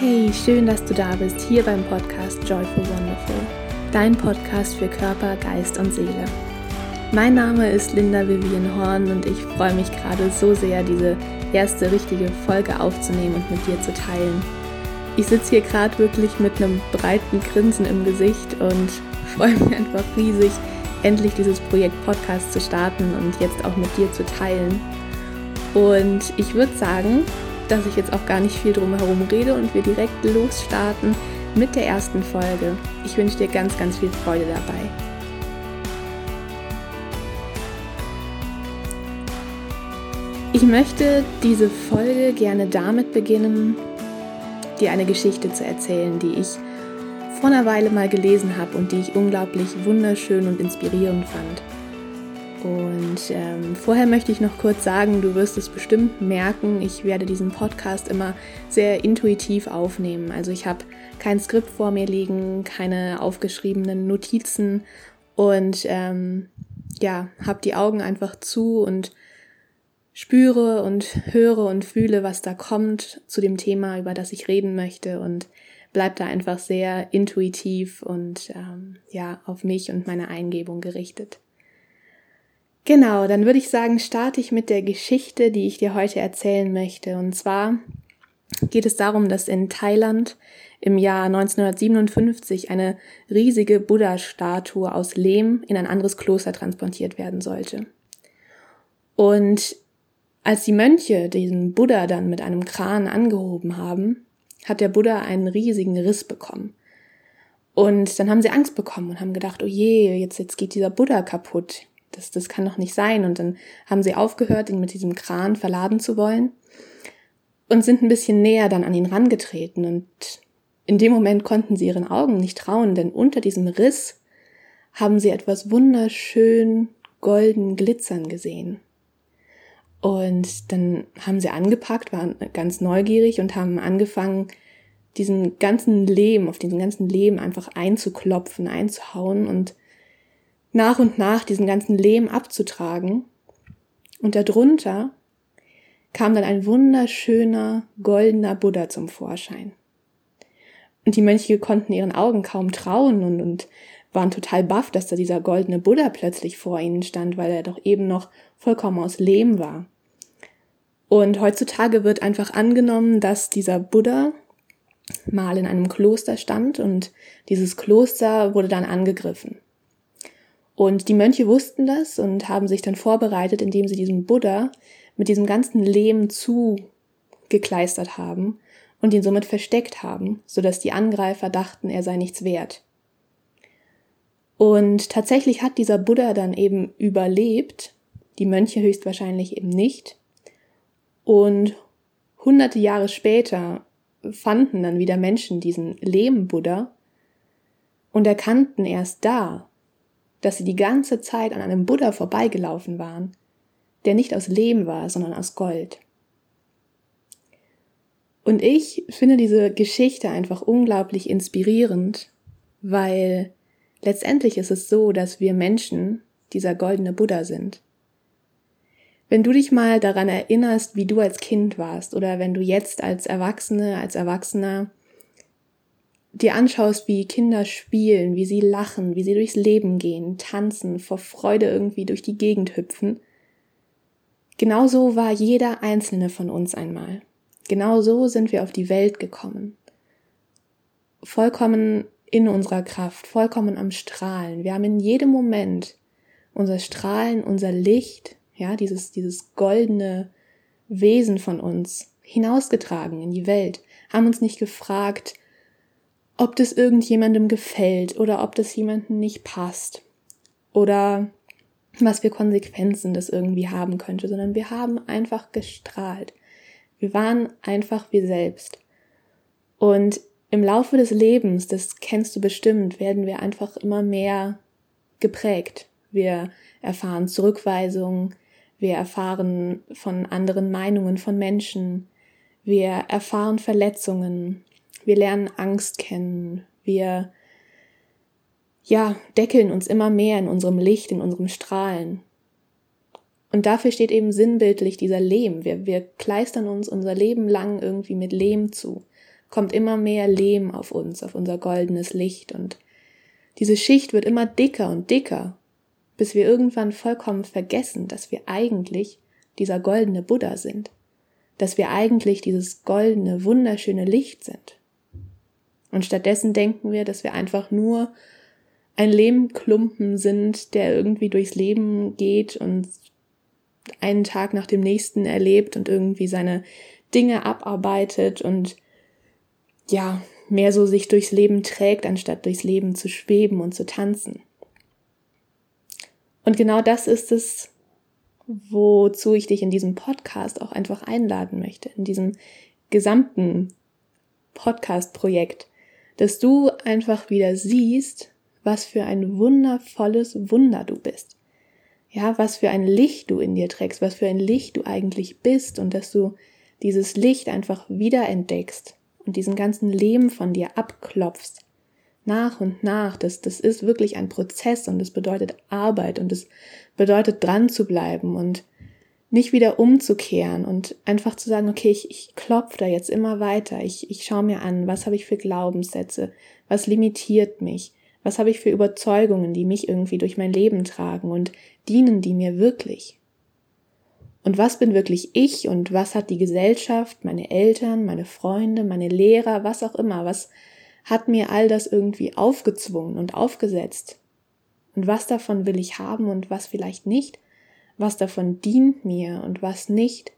Hey, schön, dass du da bist, hier beim Podcast Joyful Wonderful, dein Podcast für Körper, Geist und Seele. Mein Name ist Linda Vivian Horn und ich freue mich gerade so sehr, diese erste richtige Folge aufzunehmen und mit dir zu teilen. Ich sitze hier gerade wirklich mit einem breiten Grinsen im Gesicht und freue mich einfach riesig, endlich dieses Projekt Podcast zu starten und jetzt auch mit dir zu teilen. Und ich würde sagen, dass ich jetzt auch gar nicht viel drum herum rede und wir direkt losstarten mit der ersten Folge. Ich wünsche dir ganz, ganz viel Freude dabei. Ich möchte diese Folge gerne damit beginnen, dir eine Geschichte zu erzählen, die ich vor einer Weile mal gelesen habe und die ich unglaublich wunderschön und inspirierend fand. Und ähm, vorher möchte ich noch kurz sagen, du wirst es bestimmt merken, ich werde diesen Podcast immer sehr intuitiv aufnehmen. Also ich habe kein Skript vor mir liegen, keine aufgeschriebenen Notizen und ähm, ja, habe die Augen einfach zu und spüre und höre und fühle, was da kommt zu dem Thema, über das ich reden möchte und bleib da einfach sehr intuitiv und ähm, ja auf mich und meine Eingebung gerichtet. Genau, dann würde ich sagen, starte ich mit der Geschichte, die ich dir heute erzählen möchte. Und zwar geht es darum, dass in Thailand im Jahr 1957 eine riesige Buddha-Statue aus Lehm in ein anderes Kloster transportiert werden sollte. Und als die Mönche diesen Buddha dann mit einem Kran angehoben haben, hat der Buddha einen riesigen Riss bekommen. Und dann haben sie Angst bekommen und haben gedacht, oh je, jetzt, jetzt geht dieser Buddha kaputt das, das kann doch nicht sein. Und dann haben sie aufgehört, ihn mit diesem Kran verladen zu wollen und sind ein bisschen näher dann an ihn rangetreten. Und in dem Moment konnten sie ihren Augen nicht trauen, denn unter diesem Riss haben sie etwas wunderschön golden glitzern gesehen. Und dann haben sie angepackt, waren ganz neugierig und haben angefangen, diesen ganzen Lehm, auf diesen ganzen Lehm einfach einzuklopfen, einzuhauen und nach und nach diesen ganzen Lehm abzutragen. Und darunter kam dann ein wunderschöner goldener Buddha zum Vorschein. Und die Mönche konnten ihren Augen kaum trauen und, und waren total baff, dass da dieser goldene Buddha plötzlich vor ihnen stand, weil er doch eben noch vollkommen aus Lehm war. Und heutzutage wird einfach angenommen, dass dieser Buddha mal in einem Kloster stand und dieses Kloster wurde dann angegriffen. Und die Mönche wussten das und haben sich dann vorbereitet, indem sie diesen Buddha mit diesem ganzen Lehm zugekleistert haben und ihn somit versteckt haben, sodass die Angreifer dachten, er sei nichts wert. Und tatsächlich hat dieser Buddha dann eben überlebt, die Mönche höchstwahrscheinlich eben nicht. Und hunderte Jahre später fanden dann wieder Menschen diesen Lehm-Buddha und erkannten erst da, dass sie die ganze Zeit an einem Buddha vorbeigelaufen waren, der nicht aus Lehm war, sondern aus Gold. Und ich finde diese Geschichte einfach unglaublich inspirierend, weil letztendlich ist es so, dass wir Menschen dieser goldene Buddha sind. Wenn du dich mal daran erinnerst, wie du als Kind warst oder wenn du jetzt als Erwachsene, als Erwachsener dir anschaust, wie Kinder spielen, wie sie lachen, wie sie durchs Leben gehen, tanzen, vor Freude irgendwie durch die Gegend hüpfen, genauso war jeder einzelne von uns einmal. Genau so sind wir auf die Welt gekommen. Vollkommen in unserer Kraft, vollkommen am Strahlen. Wir haben in jedem Moment unser Strahlen, unser Licht, ja, dieses, dieses goldene Wesen von uns hinausgetragen in die Welt, haben uns nicht gefragt, ob das irgendjemandem gefällt oder ob das jemandem nicht passt oder was für Konsequenzen das irgendwie haben könnte, sondern wir haben einfach gestrahlt. Wir waren einfach wir selbst. Und im Laufe des Lebens, das kennst du bestimmt, werden wir einfach immer mehr geprägt. Wir erfahren Zurückweisung, wir erfahren von anderen Meinungen von Menschen, wir erfahren Verletzungen, wir lernen Angst kennen. Wir, ja, deckeln uns immer mehr in unserem Licht, in unserem Strahlen. Und dafür steht eben sinnbildlich dieser Lehm. Wir, wir kleistern uns unser Leben lang irgendwie mit Lehm zu. kommt immer mehr Lehm auf uns, auf unser goldenes Licht und diese Schicht wird immer dicker und dicker, bis wir irgendwann vollkommen vergessen, dass wir eigentlich dieser goldene Buddha sind, dass wir eigentlich dieses goldene, wunderschöne Licht sind. Und stattdessen denken wir, dass wir einfach nur ein Lehmklumpen sind, der irgendwie durchs Leben geht und einen Tag nach dem nächsten erlebt und irgendwie seine Dinge abarbeitet und ja, mehr so sich durchs Leben trägt, anstatt durchs Leben zu schweben und zu tanzen. Und genau das ist es, wozu ich dich in diesem Podcast auch einfach einladen möchte, in diesem gesamten Podcast-Projekt, dass du einfach wieder siehst, was für ein wundervolles Wunder du bist. Ja, was für ein Licht du in dir trägst, was für ein Licht du eigentlich bist und dass du dieses Licht einfach wieder entdeckst und diesen ganzen Leben von dir abklopfst. Nach und nach, das, das ist wirklich ein Prozess und es bedeutet Arbeit und es bedeutet dran zu bleiben und nicht wieder umzukehren und einfach zu sagen, okay, ich, ich klopfe da jetzt immer weiter, ich, ich schaue mir an, was habe ich für Glaubenssätze, was limitiert mich, was habe ich für Überzeugungen, die mich irgendwie durch mein Leben tragen und dienen die mir wirklich? Und was bin wirklich ich und was hat die Gesellschaft, meine Eltern, meine Freunde, meine Lehrer, was auch immer, was hat mir all das irgendwie aufgezwungen und aufgesetzt? Und was davon will ich haben und was vielleicht nicht? Was davon dient mir und was nicht?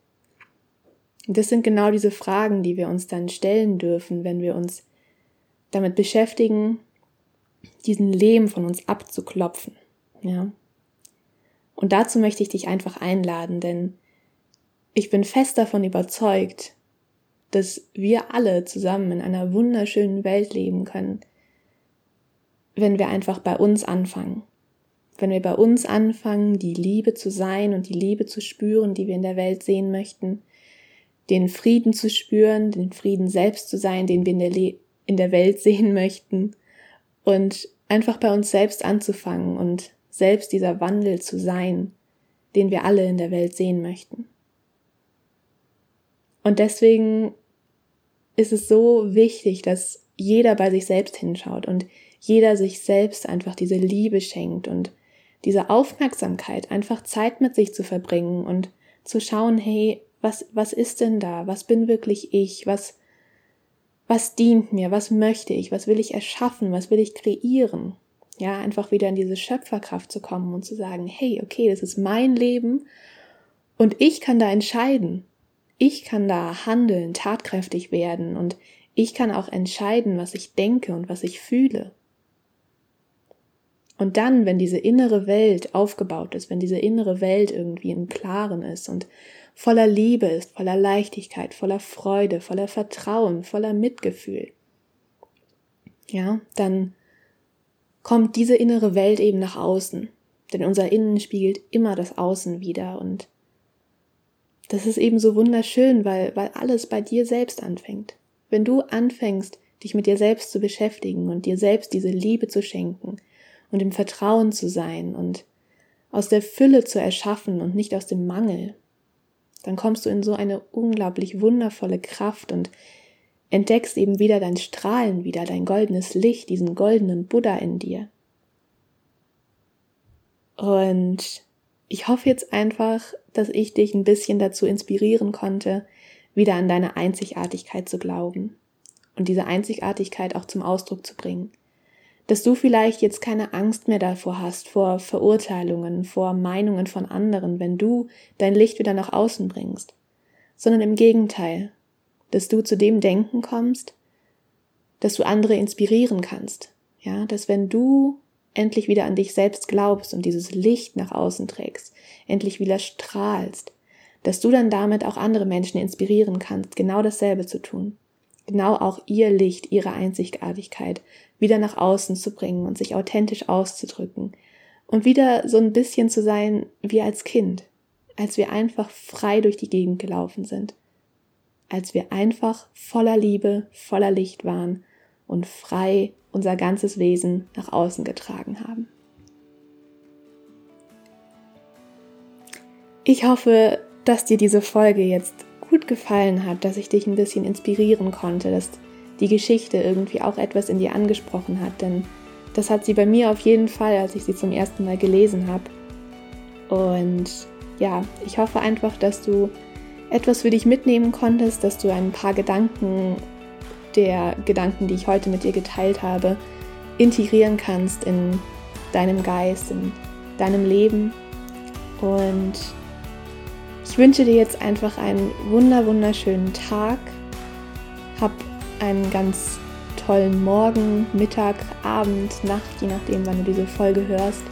Das sind genau diese Fragen, die wir uns dann stellen dürfen, wenn wir uns damit beschäftigen, diesen Lehm von uns abzuklopfen. Ja. Und dazu möchte ich dich einfach einladen, denn ich bin fest davon überzeugt, dass wir alle zusammen in einer wunderschönen Welt leben können, wenn wir einfach bei uns anfangen. Wenn wir bei uns anfangen, die Liebe zu sein und die Liebe zu spüren, die wir in der Welt sehen möchten, den Frieden zu spüren, den Frieden selbst zu sein, den wir in der, Le in der Welt sehen möchten und einfach bei uns selbst anzufangen und selbst dieser Wandel zu sein, den wir alle in der Welt sehen möchten. Und deswegen ist es so wichtig, dass jeder bei sich selbst hinschaut und jeder sich selbst einfach diese Liebe schenkt und diese Aufmerksamkeit, einfach Zeit mit sich zu verbringen und zu schauen, hey, was, was ist denn da? Was bin wirklich ich? Was, was dient mir? Was möchte ich? Was will ich erschaffen? Was will ich kreieren? Ja, einfach wieder in diese Schöpferkraft zu kommen und zu sagen, hey, okay, das ist mein Leben und ich kann da entscheiden. Ich kann da handeln, tatkräftig werden und ich kann auch entscheiden, was ich denke und was ich fühle. Und dann, wenn diese innere Welt aufgebaut ist, wenn diese innere Welt irgendwie im Klaren ist und voller Liebe ist, voller Leichtigkeit, voller Freude, voller Vertrauen, voller Mitgefühl, ja, dann kommt diese innere Welt eben nach außen. Denn unser Innen spiegelt immer das Außen wieder und das ist eben so wunderschön, weil, weil alles bei dir selbst anfängt. Wenn du anfängst, dich mit dir selbst zu beschäftigen und dir selbst diese Liebe zu schenken und im Vertrauen zu sein und aus der Fülle zu erschaffen und nicht aus dem Mangel, dann kommst du in so eine unglaublich wundervolle Kraft und entdeckst eben wieder dein Strahlen, wieder dein goldenes Licht, diesen goldenen Buddha in dir. Und ich hoffe jetzt einfach, dass ich dich ein bisschen dazu inspirieren konnte, wieder an deine Einzigartigkeit zu glauben und diese Einzigartigkeit auch zum Ausdruck zu bringen. Dass du vielleicht jetzt keine Angst mehr davor hast, vor Verurteilungen, vor Meinungen von anderen, wenn du dein Licht wieder nach außen bringst, sondern im Gegenteil, dass du zu dem Denken kommst, dass du andere inspirieren kannst, ja, dass wenn du endlich wieder an dich selbst glaubst und dieses Licht nach außen trägst, endlich wieder strahlst, dass du dann damit auch andere Menschen inspirieren kannst, genau dasselbe zu tun. Genau auch ihr Licht, ihre Einzigartigkeit wieder nach außen zu bringen und sich authentisch auszudrücken und wieder so ein bisschen zu sein wie als Kind, als wir einfach frei durch die Gegend gelaufen sind, als wir einfach voller Liebe, voller Licht waren und frei unser ganzes Wesen nach außen getragen haben. Ich hoffe, dass dir diese Folge jetzt gut gefallen hat, dass ich dich ein bisschen inspirieren konnte, dass die Geschichte irgendwie auch etwas in dir angesprochen hat. Denn das hat sie bei mir auf jeden Fall, als ich sie zum ersten Mal gelesen habe. Und ja, ich hoffe einfach, dass du etwas für dich mitnehmen konntest, dass du ein paar Gedanken der Gedanken, die ich heute mit dir geteilt habe, integrieren kannst in deinem Geist, in deinem Leben. Und ich wünsche dir jetzt einfach einen wunder wunderschönen Tag. Hab einen ganz tollen Morgen, Mittag, Abend, Nacht, je nachdem, wann du diese Folge hörst.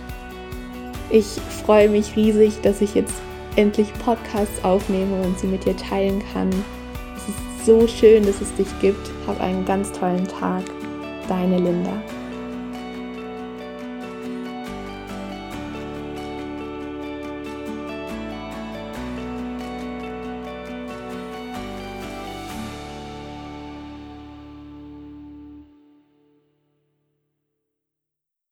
Ich freue mich riesig, dass ich jetzt endlich Podcasts aufnehme und sie mit dir teilen kann. Es ist so schön, dass es dich gibt. Hab einen ganz tollen Tag. Deine Linda.